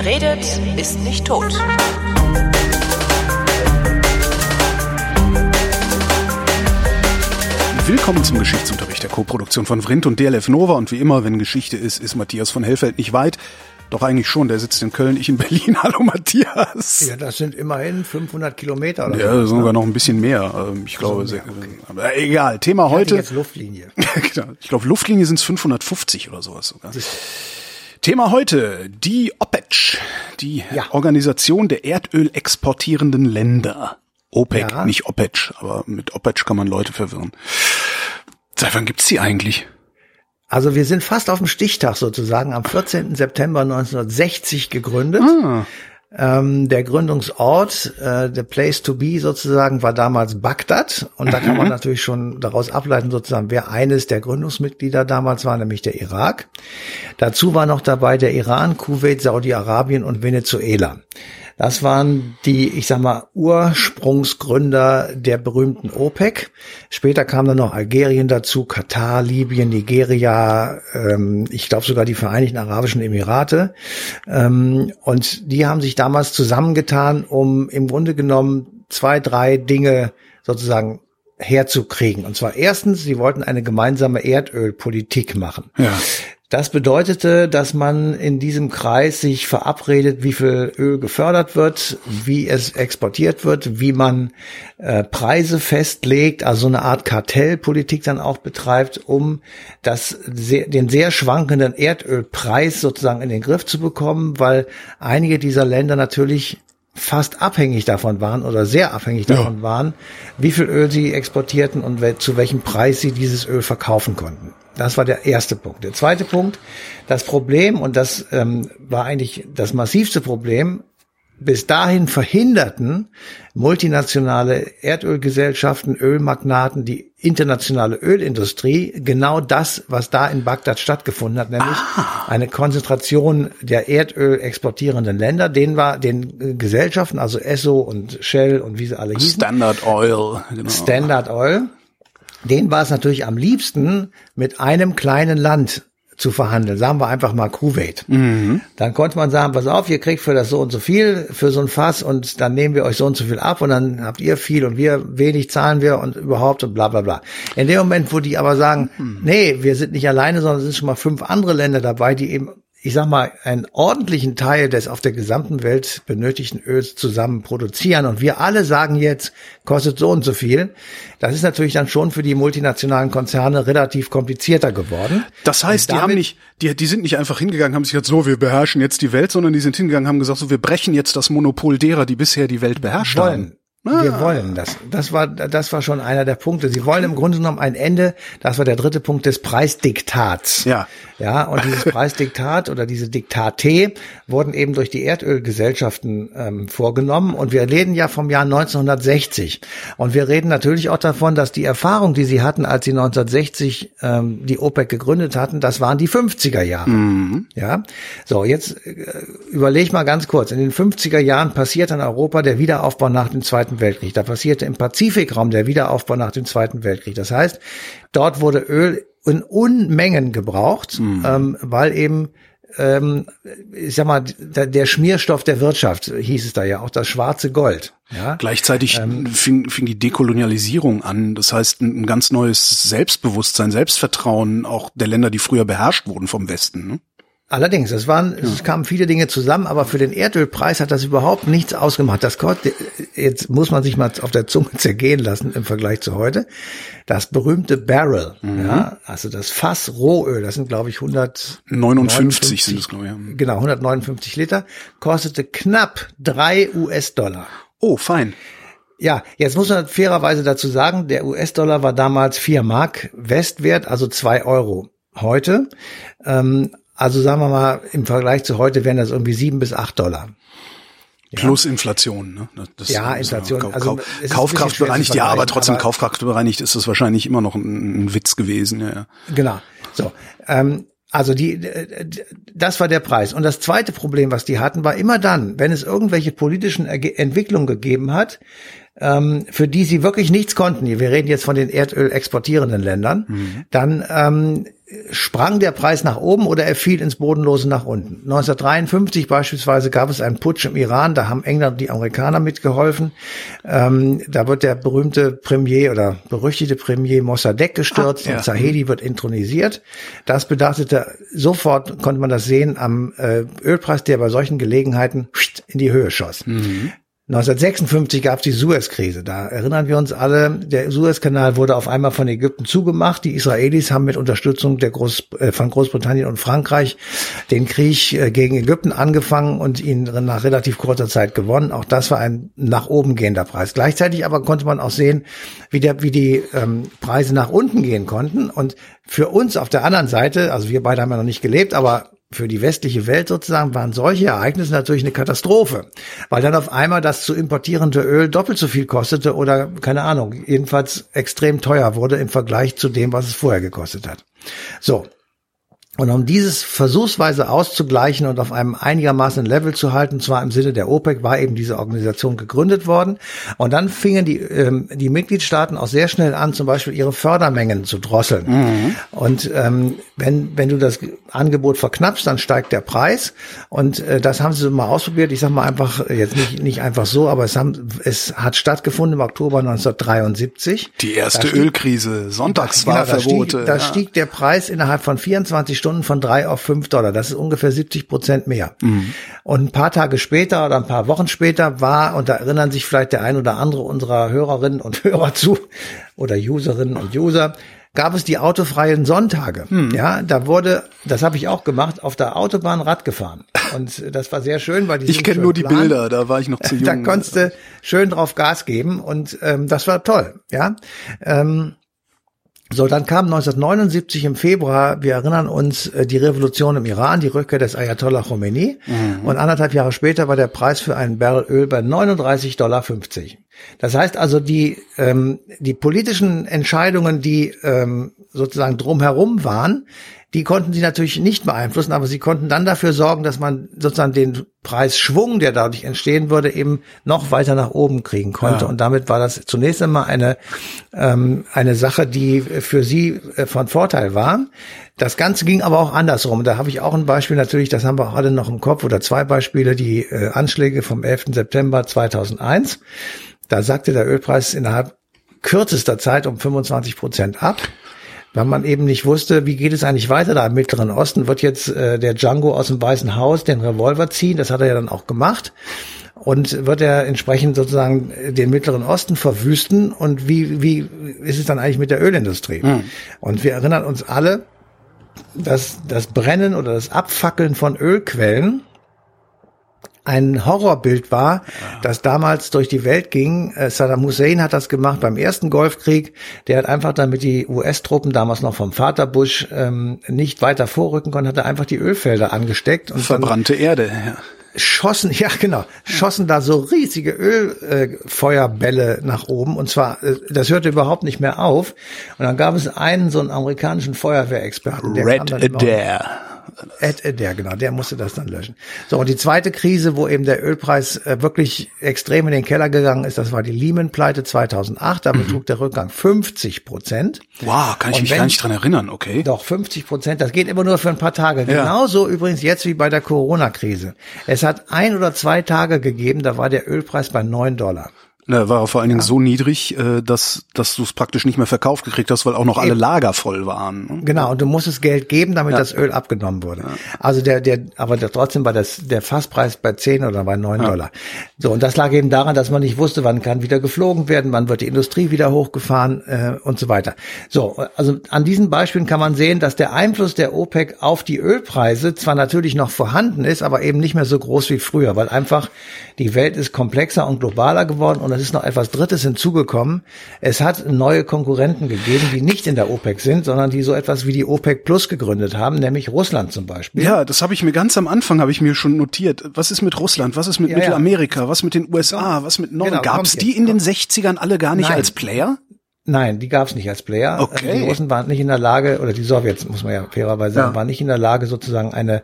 Wer redet, ist nicht tot. Willkommen zum Geschichtsunterricht der Co-Produktion von Vrindt und DLF Nova. Und wie immer, wenn Geschichte ist, ist Matthias von Hellfeld nicht weit. Doch eigentlich schon, der sitzt in Köln, ich in Berlin. Hallo Matthias. Ja, das sind immerhin 500 Kilometer. Oder ja, so, sogar noch ein bisschen mehr. Ähm, ich glaube, so mehr, okay. aber egal. Thema ich heute. Jetzt Luftlinie. Genau. ich glaube, Luftlinie sind es 550 oder sowas sogar. Thema heute, die OPEC, die ja. Organisation der Erdöl exportierenden Länder. OPEC, ja. nicht OPEC, aber mit OPEC kann man Leute verwirren. Seit wann gibt's die eigentlich? Also wir sind fast auf dem Stichtag sozusagen, am 14. September 1960 gegründet. Ah. Ähm, der Gründungsort, äh, der Place to be sozusagen, war damals Bagdad. Und da kann man mhm. natürlich schon daraus ableiten, sozusagen, wer eines der Gründungsmitglieder damals war, nämlich der Irak. Dazu war noch dabei der Iran, Kuwait, Saudi-Arabien und Venezuela. Das waren die, ich sag mal, Ursprungsgründer der berühmten OPEC. Später kam dann noch Algerien dazu, Katar, Libyen, Nigeria, ähm, ich glaube sogar die Vereinigten Arabischen Emirate. Ähm, und die haben sich damals zusammengetan, um im Grunde genommen zwei, drei Dinge sozusagen herzukriegen. Und zwar erstens, sie wollten eine gemeinsame Erdölpolitik machen. Ja. Das bedeutete, dass man in diesem Kreis sich verabredet, wie viel Öl gefördert wird, wie es exportiert wird, wie man äh, Preise festlegt, also eine Art Kartellpolitik dann auch betreibt, um das den sehr schwankenden Erdölpreis sozusagen in den Griff zu bekommen, weil einige dieser Länder natürlich fast abhängig davon waren oder sehr abhängig davon ja. waren, wie viel Öl sie exportierten und zu welchem Preis sie dieses Öl verkaufen konnten. Das war der erste Punkt. Der zweite Punkt, das Problem, und das ähm, war eigentlich das massivste Problem, bis dahin verhinderten multinationale Erdölgesellschaften, Ölmagnaten, die internationale Ölindustrie genau das, was da in Bagdad stattgefunden hat, nämlich ah. eine Konzentration der Erdöl exportierenden Länder. Den war den Gesellschaften, also Esso und Shell und wie sie alle hießen. Standard Oil. Genau. Standard Oil denen war es natürlich am liebsten, mit einem kleinen Land zu verhandeln. Sagen wir einfach mal Kuwait. Mhm. Dann konnte man sagen, pass auf, ihr kriegt für das so und so viel, für so ein Fass und dann nehmen wir euch so und so viel ab und dann habt ihr viel und wir wenig zahlen wir und überhaupt und bla bla bla. In dem Moment, wo die aber sagen, mhm. nee, wir sind nicht alleine, sondern es sind schon mal fünf andere Länder dabei, die eben ich sag mal, einen ordentlichen Teil des auf der gesamten Welt benötigten Öls zusammen produzieren und wir alle sagen jetzt, kostet so und so viel, das ist natürlich dann schon für die multinationalen Konzerne relativ komplizierter geworden. Das heißt, die haben nicht, die, die sind nicht einfach hingegangen, haben sich jetzt so, wir beherrschen jetzt die Welt, sondern die sind hingegangen, haben gesagt, so, wir brechen jetzt das Monopol derer, die bisher die Welt beherrscht wollen. haben. Ah. Wir wollen das. Das war, das war schon einer der Punkte. Sie wollen im Grunde genommen ein Ende. Das war der dritte Punkt des Preisdiktats. Ja. Ja, und dieses Preisdiktat oder diese Diktate wurden eben durch die Erdölgesellschaften ähm, vorgenommen. Und wir reden ja vom Jahr 1960. Und wir reden natürlich auch davon, dass die Erfahrung, die sie hatten, als sie 1960 ähm, die OPEC gegründet hatten, das waren die 50er Jahre. Mhm. Ja. So, jetzt äh, überleg mal ganz kurz. In den 50er Jahren passiert in Europa der Wiederaufbau nach dem Zweiten Weltkrieg. Da passierte im Pazifikraum der Wiederaufbau nach dem Zweiten Weltkrieg. Das heißt, dort wurde Öl in Unmengen gebraucht, mhm. ähm, weil eben ähm, ich sag mal, der, Schmierstoff der Wirtschaft hieß es da ja auch, das schwarze Gold. Ja? Gleichzeitig ähm, fing, fing die Dekolonialisierung an. Das heißt, ein, ein, ganz neues Selbstbewusstsein, Selbstvertrauen auch der Länder, die früher beherrscht wurden vom Westen. Ne? Allerdings, es waren, es kamen viele Dinge zusammen, aber für den Erdölpreis hat das überhaupt nichts ausgemacht. Das kostet, jetzt muss man sich mal auf der Zunge zergehen lassen im Vergleich zu heute. Das berühmte Barrel, mhm. ja, also das Fass Rohöl, das sind glaube ich 159 sind es glaube ich. Ja. Genau, 159 Liter, kostete knapp drei US-Dollar. Oh, fein. Ja, jetzt muss man fairerweise dazu sagen, der US-Dollar war damals vier Mark Westwert, also zwei Euro heute. Ähm, also sagen wir mal, im Vergleich zu heute wären das irgendwie sieben bis acht Dollar. Ja. Plus Inflation, ne? Das ja, Inflation. Kau also Kaufkraft bereinigt, ja, aber trotzdem aber Kaufkraft bereinigt ist es wahrscheinlich immer noch ein, ein Witz gewesen, ja, ja. Genau. So. Ähm, also die, das war der Preis. Und das zweite Problem, was die hatten, war immer dann, wenn es irgendwelche politischen Entwicklungen gegeben hat, ähm, für die sie wirklich nichts konnten, wir reden jetzt von den Erdöl exportierenden Ländern, mhm. dann ähm, sprang der Preis nach oben oder er fiel ins Bodenlose nach unten. 1953 beispielsweise gab es einen Putsch im Iran, da haben England und die Amerikaner mitgeholfen. Ähm, da wird der berühmte Premier oder berüchtigte Premier Mossadegh gestürzt ah, ja. und Zahedi wird intronisiert. Das bedachtete, sofort konnte man das sehen am äh, Ölpreis, der bei solchen Gelegenheiten in die Höhe schoss. Mhm. 1956 gab es die Suez-Krise. Da erinnern wir uns alle, der Suezkanal wurde auf einmal von Ägypten zugemacht. Die Israelis haben mit Unterstützung der Groß, äh, von Großbritannien und Frankreich den Krieg äh, gegen Ägypten angefangen und ihn nach relativ kurzer Zeit gewonnen. Auch das war ein nach oben gehender Preis. Gleichzeitig aber konnte man auch sehen, wie, der, wie die ähm, Preise nach unten gehen konnten. Und für uns auf der anderen Seite, also wir beide haben ja noch nicht gelebt, aber für die westliche Welt sozusagen waren solche Ereignisse natürlich eine Katastrophe, weil dann auf einmal das zu importierende Öl doppelt so viel kostete oder keine Ahnung, jedenfalls extrem teuer wurde im Vergleich zu dem, was es vorher gekostet hat. So, und um dieses versuchsweise auszugleichen und auf einem einigermaßen Level zu halten, zwar im Sinne der OPEC, war eben diese Organisation gegründet worden. Und dann fingen die, ähm, die Mitgliedstaaten auch sehr schnell an, zum Beispiel ihre Fördermengen zu drosseln. Mhm. Und ähm, wenn, wenn du das Angebot verknappst, dann steigt der Preis. Und äh, das haben sie mal ausprobiert. Ich sage mal einfach, jetzt nicht, nicht einfach so, aber es, haben, es hat stattgefunden im Oktober 1973. Die erste stieg, Ölkrise, Sonntagswahlverbote. Genau, da, stieg, da ja. stieg der Preis innerhalb von 24 Stunden Stunden von drei auf fünf Dollar. Das ist ungefähr 70 Prozent mehr. Mhm. Und ein paar Tage später oder ein paar Wochen später war, und da erinnern sich vielleicht der ein oder andere unserer Hörerinnen und Hörer zu oder Userinnen und User, gab es die autofreien Sonntage. Hm. Ja, da wurde, das habe ich auch gemacht, auf der Autobahn Rad gefahren. Und das war sehr schön, weil die Ich kenne nur die plan. Bilder, da war ich noch zu jung. Da konntest du schön drauf Gas geben und ähm, das war toll. Ja, ähm, so, dann kam 1979 im Februar, wir erinnern uns, äh, die Revolution im Iran, die Rückkehr des Ayatollah Khomeini. Mhm. Und anderthalb Jahre später war der Preis für einen Barrel Öl bei 39,50 Dollar. Das heißt also, die, ähm, die politischen Entscheidungen, die ähm, sozusagen drumherum waren, die konnten sie natürlich nicht beeinflussen, aber sie konnten dann dafür sorgen, dass man sozusagen den Preisschwung, der dadurch entstehen würde, eben noch weiter nach oben kriegen konnte. Ja. Und damit war das zunächst einmal eine, ähm, eine Sache, die für sie äh, von Vorteil war. Das Ganze ging aber auch andersrum. Da habe ich auch ein Beispiel natürlich, das haben wir auch alle noch im Kopf, oder zwei Beispiele, die äh, Anschläge vom 11. September 2001. Da sagte der Ölpreis innerhalb kürzester Zeit um 25 Prozent ab weil man eben nicht wusste, wie geht es eigentlich weiter da im Mittleren Osten. Wird jetzt äh, der Django aus dem Weißen Haus den Revolver ziehen? Das hat er ja dann auch gemacht. Und wird er entsprechend sozusagen den Mittleren Osten verwüsten? Und wie, wie ist es dann eigentlich mit der Ölindustrie? Mhm. Und wir erinnern uns alle, dass das Brennen oder das Abfackeln von Ölquellen ein Horrorbild war, ja. das damals durch die Welt ging. Äh, Saddam Hussein hat das gemacht beim ersten Golfkrieg. Der hat einfach, damit die US-Truppen damals noch vom Vater Bush ähm, nicht weiter vorrücken konnten, hat er einfach die Ölfelder angesteckt und verbrannte Erde. Ja. Schossen, ja genau, schossen da so riesige Ölfeuerbälle äh, nach oben und zwar, äh, das hörte überhaupt nicht mehr auf. Und dann gab es einen so einen amerikanischen Feuerwehrexperten, der Red Adair. Ed Adair, genau, der musste das dann löschen. So, und die zweite Krise, wo eben der Ölpreis äh, wirklich extrem in den Keller gegangen ist, das war die Lehman-Pleite 2008. Da betrug mhm. der Rückgang 50 Prozent. Wow, kann ich und mich wenn, gar nicht dran erinnern, okay. Doch, 50 Prozent. Das geht immer nur für ein paar Tage. Ja. Genauso übrigens jetzt wie bei der Corona-Krise. Es hat ein oder zwei Tage gegeben, da war der Ölpreis bei neun Dollar. Na, war vor allen Dingen so niedrig, äh, dass, dass du es praktisch nicht mehr verkauft gekriegt hast, weil auch noch alle Lager voll waren. Ne? Genau, und du musstest Geld geben, damit ja. das Öl abgenommen wurde. Ja. Also der, der, aber trotzdem war das, der Fasspreis bei 10 oder bei 9 ja. Dollar. So, und das lag eben daran, dass man nicht wusste, wann kann wieder geflogen werden, wann wird die Industrie wieder hochgefahren äh, und so weiter. So, also an diesen Beispielen kann man sehen, dass der Einfluss der OPEC auf die Ölpreise zwar natürlich noch vorhanden ist, aber eben nicht mehr so groß wie früher, weil einfach die Welt ist komplexer und globaler geworden und es ist noch etwas Drittes hinzugekommen. Es hat neue Konkurrenten gegeben, die nicht in der OPEC sind, sondern die so etwas wie die OPEC Plus gegründet haben, nämlich Russland zum Beispiel. Ja, das habe ich mir ganz am Anfang habe ich mir schon notiert. Was ist mit Russland? Was ist mit ja, Mittelamerika? Ja. Was mit den USA? Was mit Norden? Genau, Gab es die in den 60ern alle gar nicht Nein. als Player? Nein, die gab es nicht als Player. Okay. Die Russen waren nicht in der Lage, oder die Sowjets, muss man ja fairerweise sagen, ja. waren nicht in der Lage, sozusagen eine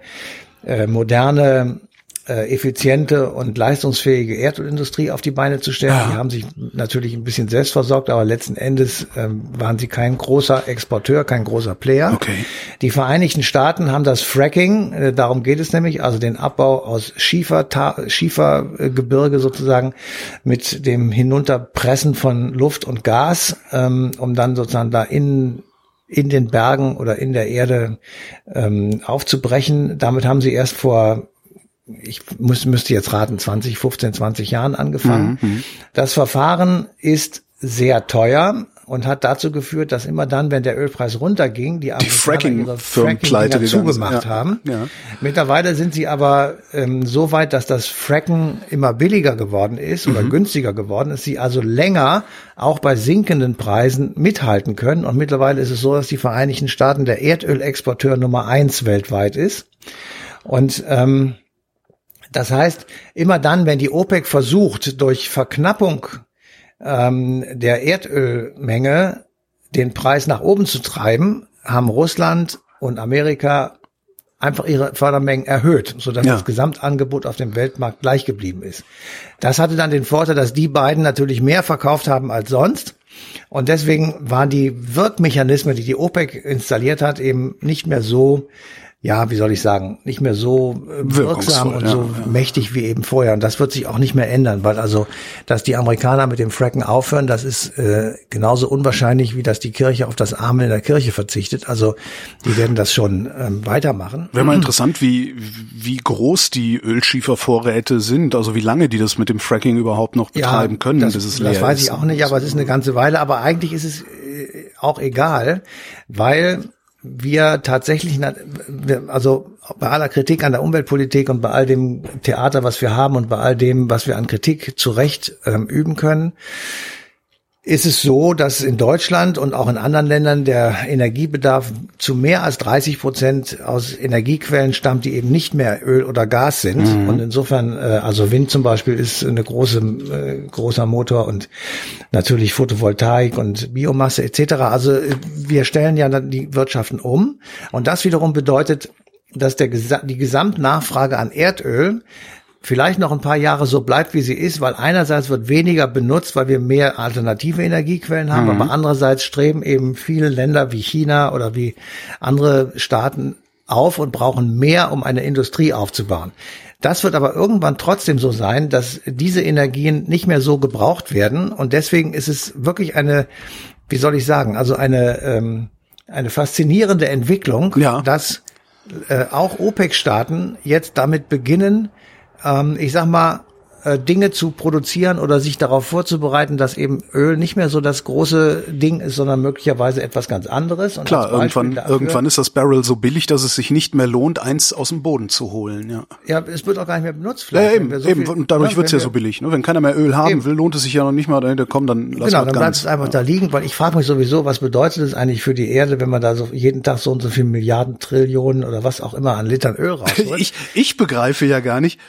äh, moderne äh, effiziente und leistungsfähige Erdölindustrie auf die Beine zu stellen. Ja. Die haben sich natürlich ein bisschen selbst versorgt, aber letzten Endes ähm, waren sie kein großer Exporteur, kein großer Player. Okay. Die Vereinigten Staaten haben das Fracking, äh, darum geht es nämlich, also den Abbau aus Schiefer, Schiefergebirge sozusagen mit dem Hinunterpressen von Luft und Gas, ähm, um dann sozusagen da in in den Bergen oder in der Erde ähm, aufzubrechen. Damit haben sie erst vor ich muss, müsste jetzt raten, 20, 15, 20 Jahren angefangen. Mhm. Das Verfahren ist sehr teuer und hat dazu geführt, dass immer dann, wenn der Ölpreis runterging, die, die Fracking Fracking zugemacht ja. haben. Ja. Mittlerweile sind sie aber ähm, so weit, dass das Fracken immer billiger geworden ist oder mhm. günstiger geworden ist, sie also länger auch bei sinkenden Preisen mithalten können. Und mittlerweile ist es so, dass die Vereinigten Staaten der Erdölexporteur Nummer eins weltweit ist. Und ähm, das heißt, immer dann, wenn die OPEC versucht, durch Verknappung ähm, der Erdölmenge den Preis nach oben zu treiben, haben Russland und Amerika einfach ihre Fördermengen erhöht, sodass ja. das Gesamtangebot auf dem Weltmarkt gleich geblieben ist. Das hatte dann den Vorteil, dass die beiden natürlich mehr verkauft haben als sonst. Und deswegen waren die Wirkmechanismen, die die OPEC installiert hat, eben nicht mehr so ja, wie soll ich sagen, nicht mehr so äh, wirksam und ja, so ja. mächtig wie eben vorher. Und das wird sich auch nicht mehr ändern, weil also, dass die Amerikaner mit dem Fracken aufhören, das ist äh, genauso unwahrscheinlich, wie dass die Kirche auf das Armen in der Kirche verzichtet. Also die werden das schon ähm, weitermachen. Wäre mal interessant, wie, wie groß die Ölschiefervorräte sind, also wie lange die das mit dem Fracking überhaupt noch betreiben ja, können, das, bis es leer Das weiß ich auch nicht, aber es ist eine ganze Weile. Aber eigentlich ist es äh, auch egal, weil wir tatsächlich, also bei aller Kritik an der Umweltpolitik und bei all dem Theater, was wir haben und bei all dem, was wir an Kritik zu Recht ähm, üben können, ist es so, dass in Deutschland und auch in anderen Ländern der Energiebedarf zu mehr als 30 Prozent aus Energiequellen stammt, die eben nicht mehr Öl oder Gas sind. Mhm. Und insofern, äh, also Wind zum Beispiel ist eine große, äh, großer Motor und natürlich Photovoltaik und Biomasse etc. Also äh, wir stellen ja die Wirtschaften um. Und das wiederum bedeutet, dass der, die Gesamtnachfrage an Erdöl vielleicht noch ein paar Jahre so bleibt, wie sie ist, weil einerseits wird weniger benutzt, weil wir mehr alternative Energiequellen haben, mhm. aber andererseits streben eben viele Länder wie China oder wie andere Staaten auf und brauchen mehr, um eine Industrie aufzubauen. Das wird aber irgendwann trotzdem so sein, dass diese Energien nicht mehr so gebraucht werden und deswegen ist es wirklich eine, wie soll ich sagen, also eine ähm, eine faszinierende Entwicklung, ja. dass äh, auch OPEC-Staaten jetzt damit beginnen, ähm, ich sag mal, äh, Dinge zu produzieren oder sich darauf vorzubereiten, dass eben Öl nicht mehr so das große Ding ist, sondern möglicherweise etwas ganz anderes. Und Klar, irgendwann, dafür, irgendwann ist das Barrel so billig, dass es sich nicht mehr lohnt, eins aus dem Boden zu holen. Ja, ja es wird auch gar nicht mehr benutzt. Vielleicht, ja, eben, so eben. Viel, und dadurch ja, wird's ja so billig. Ne? Wenn keiner mehr Öl haben eben. will, lohnt es sich ja noch nicht mal, dann komm, dann lass Genau, dann bleibt es einfach ja. da liegen, weil ich frage mich sowieso, was bedeutet es eigentlich für die Erde, wenn man da so jeden Tag so und so viel Milliarden, Trillionen oder was auch immer an Litern Öl rausholt? ich, ich begreife ja gar nicht,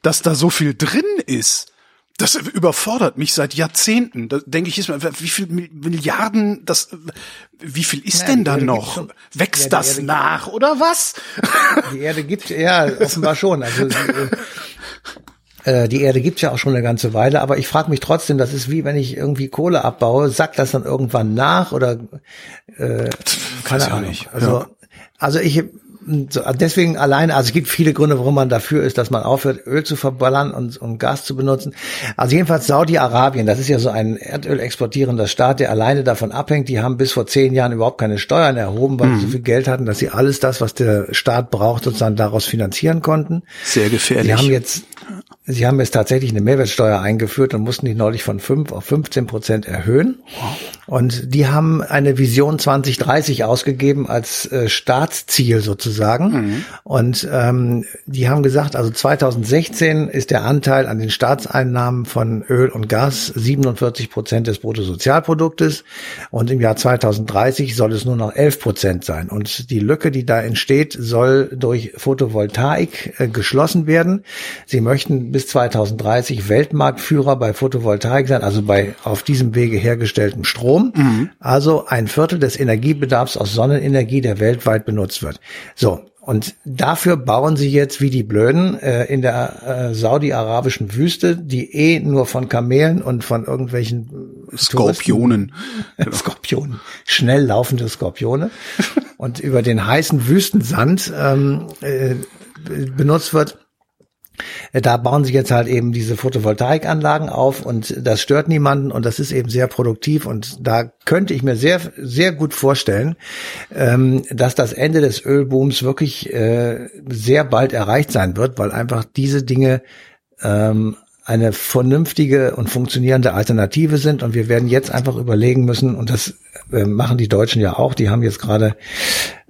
dass da so viel drin ist. Das überfordert mich seit Jahrzehnten. Da denke ich, wie viel Milliarden, das, wie viel ist ja, denn da noch? Schon, Wächst ja, das Erde nach oder was? Die Erde gibt ja offenbar schon. Also äh, die Erde gibt's ja auch schon eine ganze Weile, aber ich frage mich trotzdem, das ist wie wenn ich irgendwie Kohle abbaue, sackt das dann irgendwann nach oder äh, keine Ahnung. Also, ja. also ich deswegen alleine, also es gibt viele Gründe, warum man dafür ist, dass man aufhört, Öl zu verballern und, und Gas zu benutzen. Also jedenfalls Saudi-Arabien, das ist ja so ein Erdöl exportierender Staat, der alleine davon abhängt. Die haben bis vor zehn Jahren überhaupt keine Steuern erhoben, weil mhm. sie so viel Geld hatten, dass sie alles das, was der Staat braucht, sozusagen daraus finanzieren konnten. Sehr gefährlich. Sie haben jetzt Sie haben jetzt tatsächlich eine Mehrwertsteuer eingeführt und mussten die neulich von 5 auf 15 Prozent erhöhen. Und die haben eine Vision 2030 ausgegeben als äh, Staatsziel sozusagen. Mhm. Und ähm, die haben gesagt, also 2016 ist der Anteil an den Staatseinnahmen von Öl und Gas 47 Prozent des Bruttosozialproduktes. Und im Jahr 2030 soll es nur noch 11 Prozent sein. Und die Lücke, die da entsteht, soll durch Photovoltaik äh, geschlossen werden. Sie möchten bis 2030 Weltmarktführer bei Photovoltaik sein, also bei auf diesem Wege hergestelltem Strom. Mhm. Also ein Viertel des Energiebedarfs aus Sonnenenergie, der weltweit benutzt wird. So. Und dafür bauen sie jetzt wie die Blöden äh, in der äh, saudi-arabischen Wüste, die eh nur von Kamelen und von irgendwelchen Skorpionen, Touristen, Skorpionen, schnell laufende Skorpione und über den heißen Wüstensand ähm, äh, benutzt wird. Da bauen sie jetzt halt eben diese Photovoltaikanlagen auf und das stört niemanden und das ist eben sehr produktiv und da könnte ich mir sehr, sehr gut vorstellen, ähm, dass das Ende des Ölbooms wirklich äh, sehr bald erreicht sein wird, weil einfach diese Dinge ähm, eine vernünftige und funktionierende Alternative sind. Und wir werden jetzt einfach überlegen müssen, und das äh, machen die Deutschen ja auch, die haben jetzt gerade,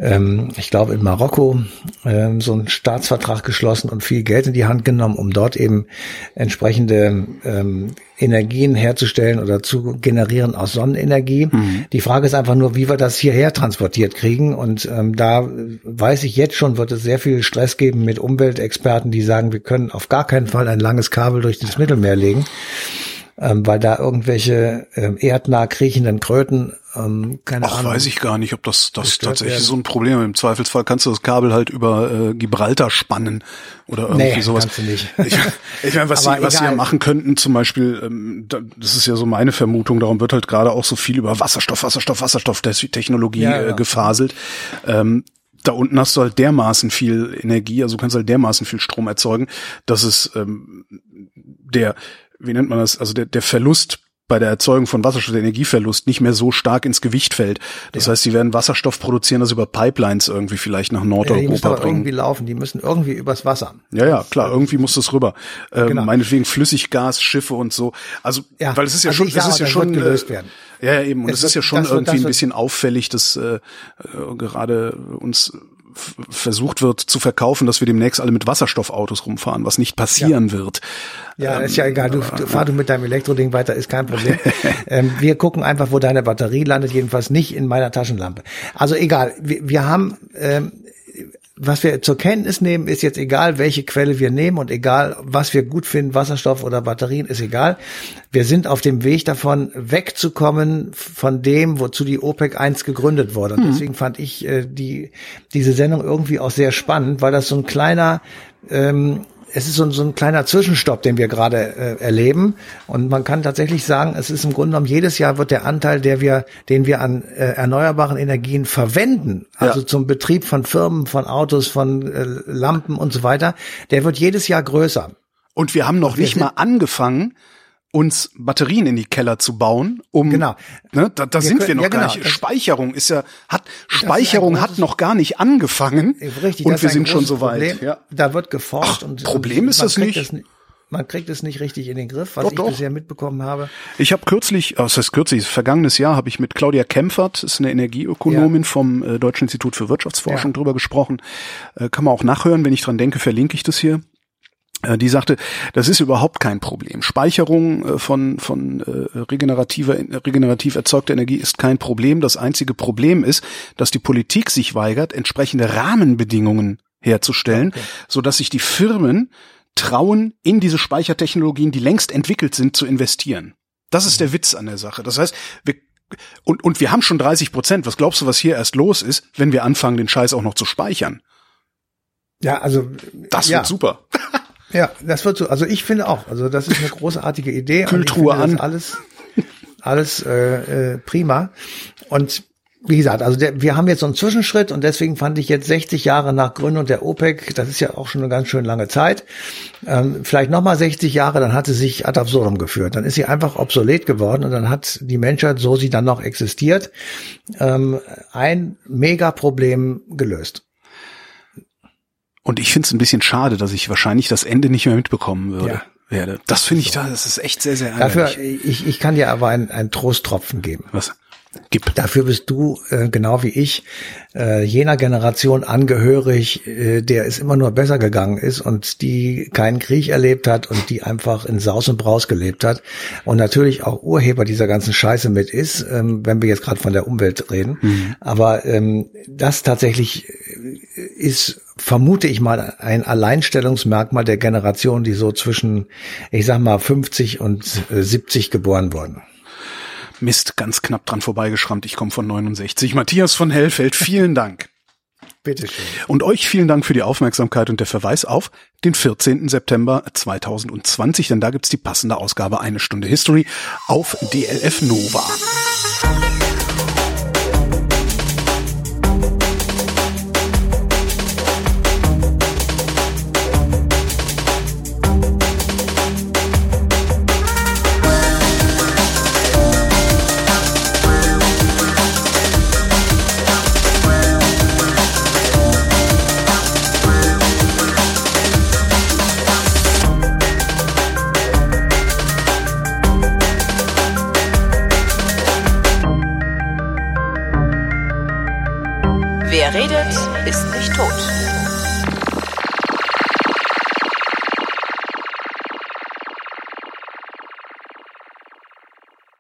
ähm, ich glaube, in Marokko ähm, so einen Staatsvertrag geschlossen und viel Geld in die Hand genommen, um dort eben entsprechende ähm, Energien herzustellen oder zu generieren aus Sonnenenergie. Mhm. Die Frage ist einfach nur, wie wir das hierher transportiert kriegen. Und ähm, da weiß ich jetzt schon, wird es sehr viel Stress geben mit Umweltexperten, die sagen, wir können auf gar keinen Fall ein langes Kabel durch das Mittelmeer legen ähm, weil da irgendwelche ähm, erdnah kriechenden Kröten, ähm, keine Ach, Ahnung. weiß ich gar nicht, ob das, das tatsächlich werden. so ein Problem ist. Im Zweifelsfall kannst du das Kabel halt über äh, Gibraltar spannen oder irgendwie nee, sowas. Kannst du nicht. Ich, ich meine, was, sie, was sie ja machen könnten, zum Beispiel, ähm, das ist ja so meine Vermutung, darum wird halt gerade auch so viel über Wasserstoff, Wasserstoff, Wasserstoff-Technologie ja, ja. äh, gefaselt. Ähm, da unten hast du halt dermaßen viel Energie, also du kannst halt dermaßen viel Strom erzeugen, dass es ähm, der wie nennt man das, also der, der Verlust bei der Erzeugung von Wasserstoff, der Energieverlust nicht mehr so stark ins Gewicht fällt. Das ja. heißt, sie werden Wasserstoff produzieren, das über Pipelines irgendwie vielleicht nach Nordeuropa ja, die müssen bringen. irgendwie laufen, die müssen irgendwie übers Wasser. Ja, ja, klar, irgendwie muss das rüber. Ähm, genau. Meinetwegen Flüssiggas, Schiffe und so. Also, ja. weil es ist ja also schon, es ist ja schon gelöst werden. Ja, ja, eben. Und es, ist ja schon irgendwie ein bisschen auffällig, dass äh, äh, gerade uns versucht wird zu verkaufen, dass wir demnächst alle mit Wasserstoffautos rumfahren, was nicht passieren ja. wird. Ja, ähm, ist ja egal. Du, du fahr du mit deinem Elektroding weiter, ist kein Problem. ähm, wir gucken einfach, wo deine Batterie landet, jedenfalls nicht in meiner Taschenlampe. Also egal. Wir, wir haben ähm, was wir zur Kenntnis nehmen, ist jetzt egal, welche Quelle wir nehmen und egal, was wir gut finden, Wasserstoff oder Batterien, ist egal. Wir sind auf dem Weg davon, wegzukommen von dem, wozu die OPEC 1 gegründet wurde. Und hm. deswegen fand ich äh, die, diese Sendung irgendwie auch sehr spannend, weil das so ein kleiner ähm, es ist so, so ein kleiner Zwischenstopp, den wir gerade äh, erleben. Und man kann tatsächlich sagen, es ist im Grunde genommen jedes Jahr wird der Anteil, der wir, den wir an äh, erneuerbaren Energien verwenden, also ja. zum Betrieb von Firmen, von Autos, von äh, Lampen und so weiter, der wird jedes Jahr größer. Und wir haben noch wir nicht mal angefangen, uns Batterien in die Keller zu bauen, um genau. ne, da, da wir sind können, wir noch ja, gar genau. nicht. Speicherung ist ja hat Speicherung hat noch gar nicht angefangen richtig, und wir sind schon so weit. Ja. Da wird geforscht Ach, und Problem und ist das nicht. Das, man kriegt es nicht richtig in den Griff, was doch, ich doch. bisher mitbekommen habe. Ich habe kürzlich, oh, das heißt kürzlich, vergangenes Jahr habe ich mit Claudia Kempfert, ist eine Energieökonomin ja. vom äh, Deutschen Institut für Wirtschaftsforschung, ja. drüber gesprochen. Äh, kann man auch nachhören, wenn ich dran denke, verlinke ich das hier. Äh, die sagte, das ist überhaupt kein Problem. Speicherung äh, von, von äh, regenerativer, regenerativ erzeugter Energie ist kein Problem. Das einzige Problem ist, dass die Politik sich weigert, entsprechende Rahmenbedingungen herzustellen, okay. so dass sich die Firmen trauen, in diese Speichertechnologien, die längst entwickelt sind, zu investieren. Das ist der Witz an der Sache. Das heißt, wir und, und wir haben schon 30 Prozent. Was glaubst du, was hier erst los ist, wenn wir anfangen, den Scheiß auch noch zu speichern? Ja, also das ja. wird super. Ja, das wird so. Also ich finde auch. Also das ist eine großartige Idee. Kultur an. Alles, alles äh, äh, prima. Und wie gesagt, also der, wir haben jetzt so einen Zwischenschritt und deswegen fand ich jetzt 60 Jahre nach Gründung der OPEC, das ist ja auch schon eine ganz schön lange Zeit, ähm, vielleicht nochmal 60 Jahre, dann hat sie sich ad absurdum geführt. Dann ist sie einfach obsolet geworden und dann hat die Menschheit, so sie dann noch existiert, ähm, ein Megaproblem gelöst. Und ich finde es ein bisschen schade, dass ich wahrscheinlich das Ende nicht mehr mitbekommen würde. Ja. Werde. Das finde ich da, das ist echt sehr, sehr ärgerlich. Dafür, ich, ich kann dir aber einen, einen Trosttropfen geben. Was? Gib. Dafür bist du, äh, genau wie ich, äh, jener Generation angehörig, äh, der es immer nur besser gegangen ist und die keinen Krieg erlebt hat und die einfach in Saus und Braus gelebt hat und natürlich auch Urheber dieser ganzen Scheiße mit ist, ähm, wenn wir jetzt gerade von der Umwelt reden. Mhm. Aber ähm, das tatsächlich ist vermute ich mal ein Alleinstellungsmerkmal der Generation, die so zwischen, ich sag mal, 50 und 70 geboren wurden. Mist, ganz knapp dran vorbeigeschrammt. Ich komme von 69. Matthias von Hellfeld, vielen Dank. Bitteschön. Und euch vielen Dank für die Aufmerksamkeit und der Verweis auf den 14. September 2020, denn da gibt's die passende Ausgabe Eine Stunde History auf DLF Nova.